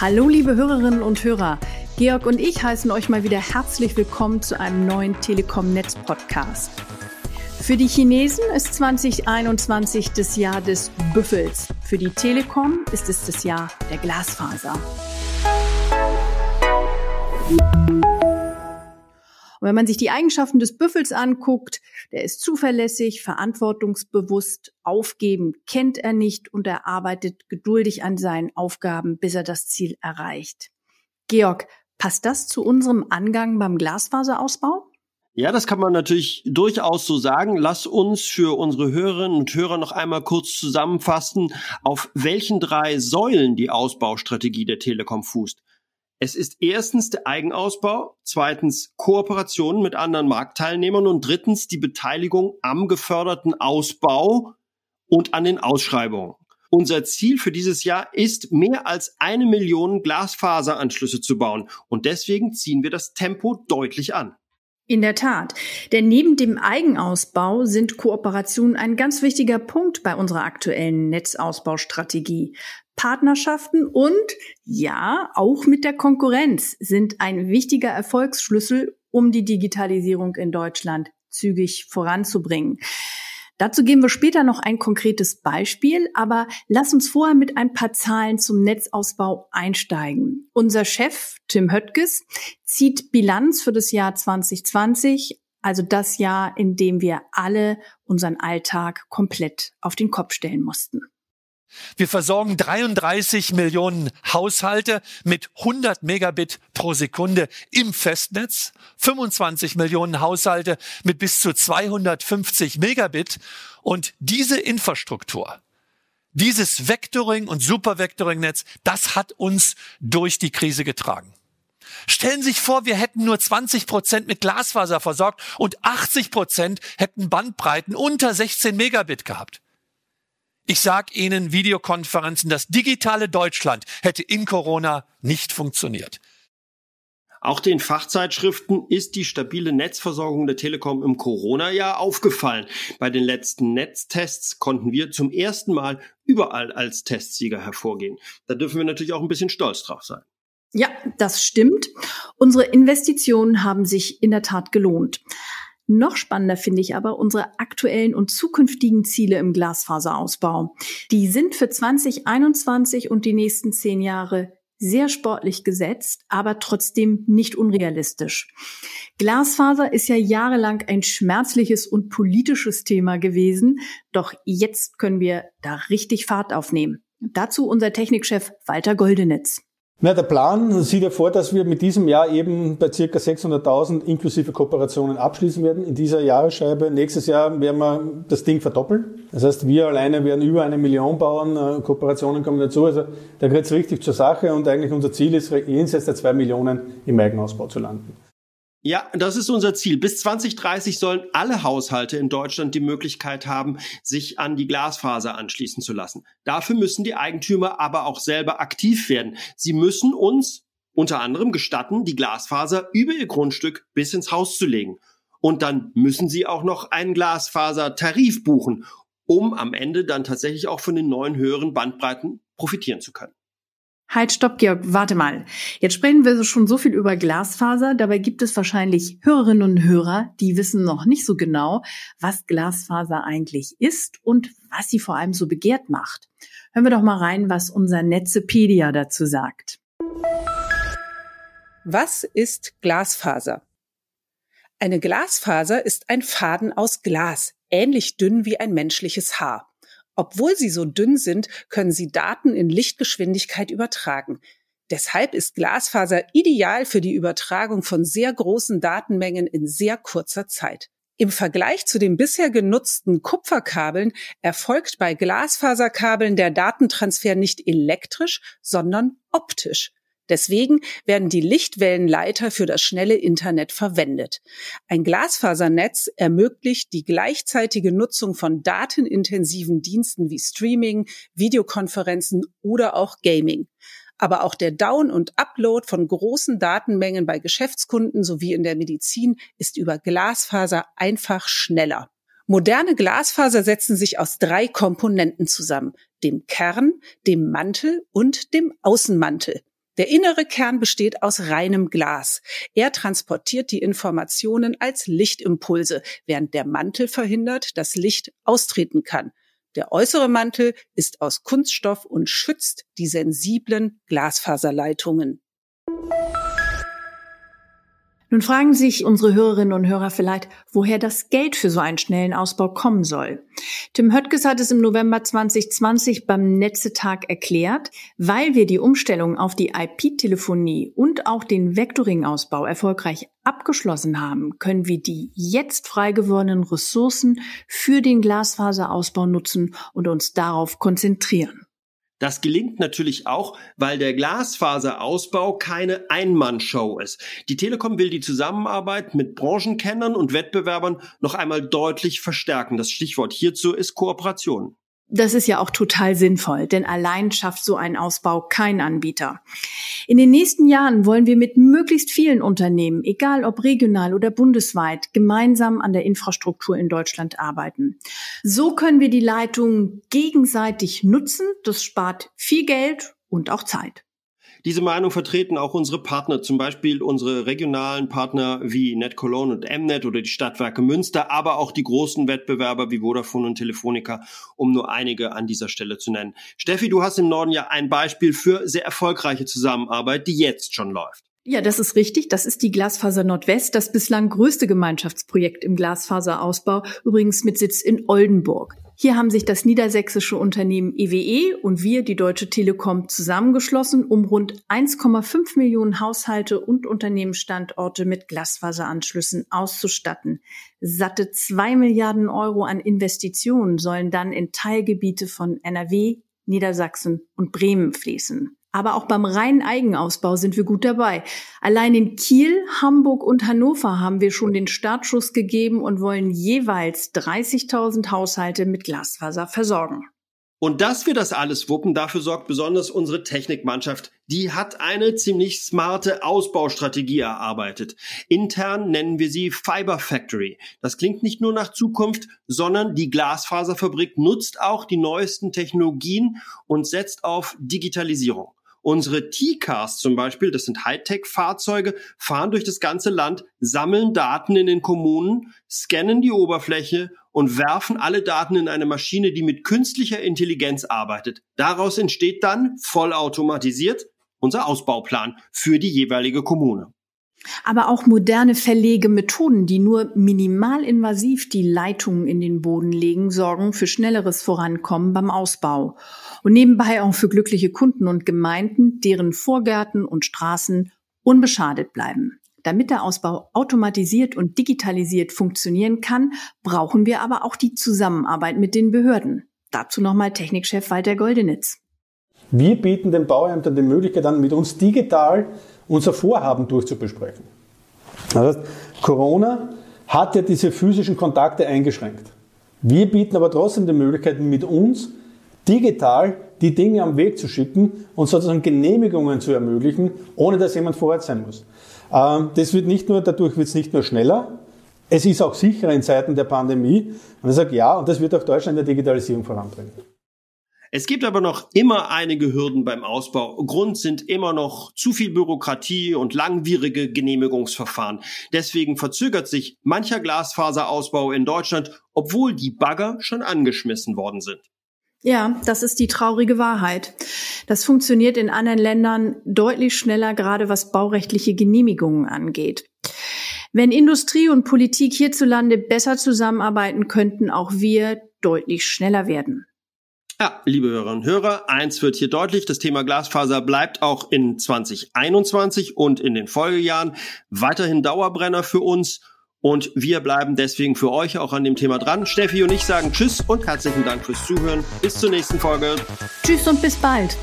Hallo liebe Hörerinnen und Hörer. Georg und ich heißen euch mal wieder herzlich willkommen zu einem neuen Telekom-Netz-Podcast. Für die Chinesen ist 2021 das Jahr des Büffels. Für die Telekom ist es das Jahr der Glasfaser. Und wenn man sich die Eigenschaften des Büffels anguckt, der ist zuverlässig, verantwortungsbewusst, aufgeben kennt er nicht und er arbeitet geduldig an seinen Aufgaben, bis er das Ziel erreicht. Georg, passt das zu unserem Angang beim Glasfaserausbau? Ja, das kann man natürlich durchaus so sagen. Lass uns für unsere Hörerinnen und Hörer noch einmal kurz zusammenfassen, auf welchen drei Säulen die Ausbaustrategie der Telekom fußt. Es ist erstens der Eigenausbau, zweitens Kooperationen mit anderen Marktteilnehmern und drittens die Beteiligung am geförderten Ausbau und an den Ausschreibungen. Unser Ziel für dieses Jahr ist, mehr als eine Million Glasfaseranschlüsse zu bauen und deswegen ziehen wir das Tempo deutlich an. In der Tat. Denn neben dem Eigenausbau sind Kooperationen ein ganz wichtiger Punkt bei unserer aktuellen Netzausbaustrategie. Partnerschaften und ja, auch mit der Konkurrenz sind ein wichtiger Erfolgsschlüssel, um die Digitalisierung in Deutschland zügig voranzubringen. Dazu geben wir später noch ein konkretes Beispiel, aber lass uns vorher mit ein paar Zahlen zum Netzausbau einsteigen. Unser Chef Tim Höttges zieht Bilanz für das Jahr 2020, also das Jahr, in dem wir alle unseren Alltag komplett auf den Kopf stellen mussten. Wir versorgen 33 Millionen Haushalte mit 100 Megabit pro Sekunde im Festnetz, 25 Millionen Haushalte mit bis zu 250 Megabit. Und diese Infrastruktur, dieses Vectoring und Supervectoring-Netz, das hat uns durch die Krise getragen. Stellen Sie sich vor, wir hätten nur 20 Prozent mit Glasfaser versorgt und 80 Prozent hätten Bandbreiten unter 16 Megabit gehabt. Ich sag Ihnen, Videokonferenzen, das digitale Deutschland hätte in Corona nicht funktioniert. Auch den Fachzeitschriften ist die stabile Netzversorgung der Telekom im Corona-Jahr aufgefallen. Bei den letzten Netztests konnten wir zum ersten Mal überall als Testsieger hervorgehen. Da dürfen wir natürlich auch ein bisschen stolz drauf sein. Ja, das stimmt. Unsere Investitionen haben sich in der Tat gelohnt. Noch spannender finde ich aber unsere aktuellen und zukünftigen Ziele im Glasfaserausbau. Die sind für 2021 und die nächsten zehn Jahre sehr sportlich gesetzt, aber trotzdem nicht unrealistisch. Glasfaser ist ja jahrelang ein schmerzliches und politisches Thema gewesen, doch jetzt können wir da richtig Fahrt aufnehmen. Dazu unser Technikchef Walter Goldenitz. Na, der Plan sieht ja vor, dass wir mit diesem Jahr eben bei circa 600.000 inklusive Kooperationen abschließen werden in dieser Jahresscheibe. Nächstes Jahr werden wir das Ding verdoppeln. Das heißt, wir alleine werden über eine Million bauen, äh, Kooperationen kommen dazu. Also da geht es richtig zur Sache und eigentlich unser Ziel ist, jenseits der zwei Millionen im Eigenausbau zu landen. Ja, das ist unser Ziel. Bis 2030 sollen alle Haushalte in Deutschland die Möglichkeit haben, sich an die Glasfaser anschließen zu lassen. Dafür müssen die Eigentümer aber auch selber aktiv werden. Sie müssen uns unter anderem gestatten, die Glasfaser über ihr Grundstück bis ins Haus zu legen. Und dann müssen sie auch noch einen Glasfasertarif buchen, um am Ende dann tatsächlich auch von den neuen höheren Bandbreiten profitieren zu können. Halt, stopp, Georg, warte mal. Jetzt sprechen wir schon so viel über Glasfaser. Dabei gibt es wahrscheinlich Hörerinnen und Hörer, die wissen noch nicht so genau, was Glasfaser eigentlich ist und was sie vor allem so begehrt macht. Hören wir doch mal rein, was unser Netzepedia dazu sagt. Was ist Glasfaser? Eine Glasfaser ist ein Faden aus Glas, ähnlich dünn wie ein menschliches Haar. Obwohl sie so dünn sind, können sie Daten in Lichtgeschwindigkeit übertragen. Deshalb ist Glasfaser ideal für die Übertragung von sehr großen Datenmengen in sehr kurzer Zeit. Im Vergleich zu den bisher genutzten Kupferkabeln erfolgt bei Glasfaserkabeln der Datentransfer nicht elektrisch, sondern optisch. Deswegen werden die Lichtwellenleiter für das schnelle Internet verwendet. Ein Glasfasernetz ermöglicht die gleichzeitige Nutzung von datenintensiven Diensten wie Streaming, Videokonferenzen oder auch Gaming. Aber auch der Down- und Upload von großen Datenmengen bei Geschäftskunden sowie in der Medizin ist über Glasfaser einfach schneller. Moderne Glasfaser setzen sich aus drei Komponenten zusammen, dem Kern, dem Mantel und dem Außenmantel. Der innere Kern besteht aus reinem Glas. Er transportiert die Informationen als Lichtimpulse, während der Mantel verhindert, dass Licht austreten kann. Der äußere Mantel ist aus Kunststoff und schützt die sensiblen Glasfaserleitungen. Nun fragen sich unsere Hörerinnen und Hörer vielleicht, woher das Geld für so einen schnellen Ausbau kommen soll. Tim Höttges hat es im November 2020 beim Netzetag erklärt, weil wir die Umstellung auf die IP-Telefonie und auch den Vectoring-Ausbau erfolgreich abgeschlossen haben, können wir die jetzt frei gewordenen Ressourcen für den Glasfaserausbau nutzen und uns darauf konzentrieren. Das gelingt natürlich auch, weil der Glasfaserausbau keine Einmannshow ist. Die Telekom will die Zusammenarbeit mit Branchenkennern und Wettbewerbern noch einmal deutlich verstärken. Das Stichwort hierzu ist Kooperation. Das ist ja auch total sinnvoll, denn allein schafft so ein Ausbau kein Anbieter. In den nächsten Jahren wollen wir mit möglichst vielen Unternehmen, egal ob regional oder bundesweit, gemeinsam an der Infrastruktur in Deutschland arbeiten. So können wir die Leitungen gegenseitig nutzen. Das spart viel Geld und auch Zeit. Diese Meinung vertreten auch unsere Partner, zum Beispiel unsere regionalen Partner wie NetCologne und Mnet oder die Stadtwerke Münster, aber auch die großen Wettbewerber wie Vodafone und Telefonica, um nur einige an dieser Stelle zu nennen. Steffi, du hast im Norden ja ein Beispiel für sehr erfolgreiche Zusammenarbeit, die jetzt schon läuft. Ja, das ist richtig. Das ist die Glasfaser Nordwest, das bislang größte Gemeinschaftsprojekt im Glasfaserausbau, übrigens mit Sitz in Oldenburg. Hier haben sich das niedersächsische Unternehmen EWE e und wir, die Deutsche Telekom, zusammengeschlossen, um rund 1,5 Millionen Haushalte und Unternehmensstandorte mit Glasfaseranschlüssen auszustatten. Satte zwei Milliarden Euro an Investitionen sollen dann in Teilgebiete von NRW, Niedersachsen und Bremen fließen. Aber auch beim reinen Eigenausbau sind wir gut dabei. Allein in Kiel, Hamburg und Hannover haben wir schon den Startschuss gegeben und wollen jeweils 30.000 Haushalte mit Glasfaser versorgen. Und dass wir das alles wuppen, dafür sorgt besonders unsere Technikmannschaft. Die hat eine ziemlich smarte Ausbaustrategie erarbeitet. Intern nennen wir sie Fiber Factory. Das klingt nicht nur nach Zukunft, sondern die Glasfaserfabrik nutzt auch die neuesten Technologien und setzt auf Digitalisierung. Unsere T-Cars zum Beispiel, das sind Hightech-Fahrzeuge, fahren durch das ganze Land, sammeln Daten in den Kommunen, scannen die Oberfläche und werfen alle Daten in eine Maschine, die mit künstlicher Intelligenz arbeitet. Daraus entsteht dann vollautomatisiert unser Ausbauplan für die jeweilige Kommune. Aber auch moderne Verlegemethoden, die nur minimalinvasiv die Leitungen in den Boden legen, sorgen für schnelleres Vorankommen beim Ausbau und nebenbei auch für glückliche Kunden und Gemeinden, deren Vorgärten und Straßen unbeschadet bleiben. Damit der Ausbau automatisiert und digitalisiert funktionieren kann, brauchen wir aber auch die Zusammenarbeit mit den Behörden. Dazu nochmal Technikchef Walter Goldenitz. Wir bieten den Bauämtern die Möglichkeit an, mit uns digital unser Vorhaben durchzubesprechen. Das Corona hat ja diese physischen Kontakte eingeschränkt. Wir bieten aber trotzdem die Möglichkeit, mit uns digital die Dinge am Weg zu schicken und sozusagen Genehmigungen zu ermöglichen, ohne dass jemand vor Ort sein muss. Ähm, das wird nicht nur, dadurch wird es nicht nur schneller, es ist auch sicherer in Zeiten der Pandemie. Und ich sage ja, und das wird auch Deutschland in der Digitalisierung voranbringen. Es gibt aber noch immer einige Hürden beim Ausbau. Grund sind immer noch zu viel Bürokratie und langwierige Genehmigungsverfahren. Deswegen verzögert sich mancher Glasfaserausbau in Deutschland, obwohl die Bagger schon angeschmissen worden sind. Ja, das ist die traurige Wahrheit. Das funktioniert in anderen Ländern deutlich schneller, gerade was baurechtliche Genehmigungen angeht. Wenn Industrie und Politik hierzulande besser zusammenarbeiten, könnten auch wir deutlich schneller werden. Ja, liebe Hörerinnen und Hörer, eins wird hier deutlich, das Thema Glasfaser bleibt auch in 2021 und in den Folgejahren weiterhin Dauerbrenner für uns und wir bleiben deswegen für euch auch an dem Thema dran. Steffi und ich sagen Tschüss und herzlichen Dank fürs Zuhören. Bis zur nächsten Folge. Tschüss und bis bald.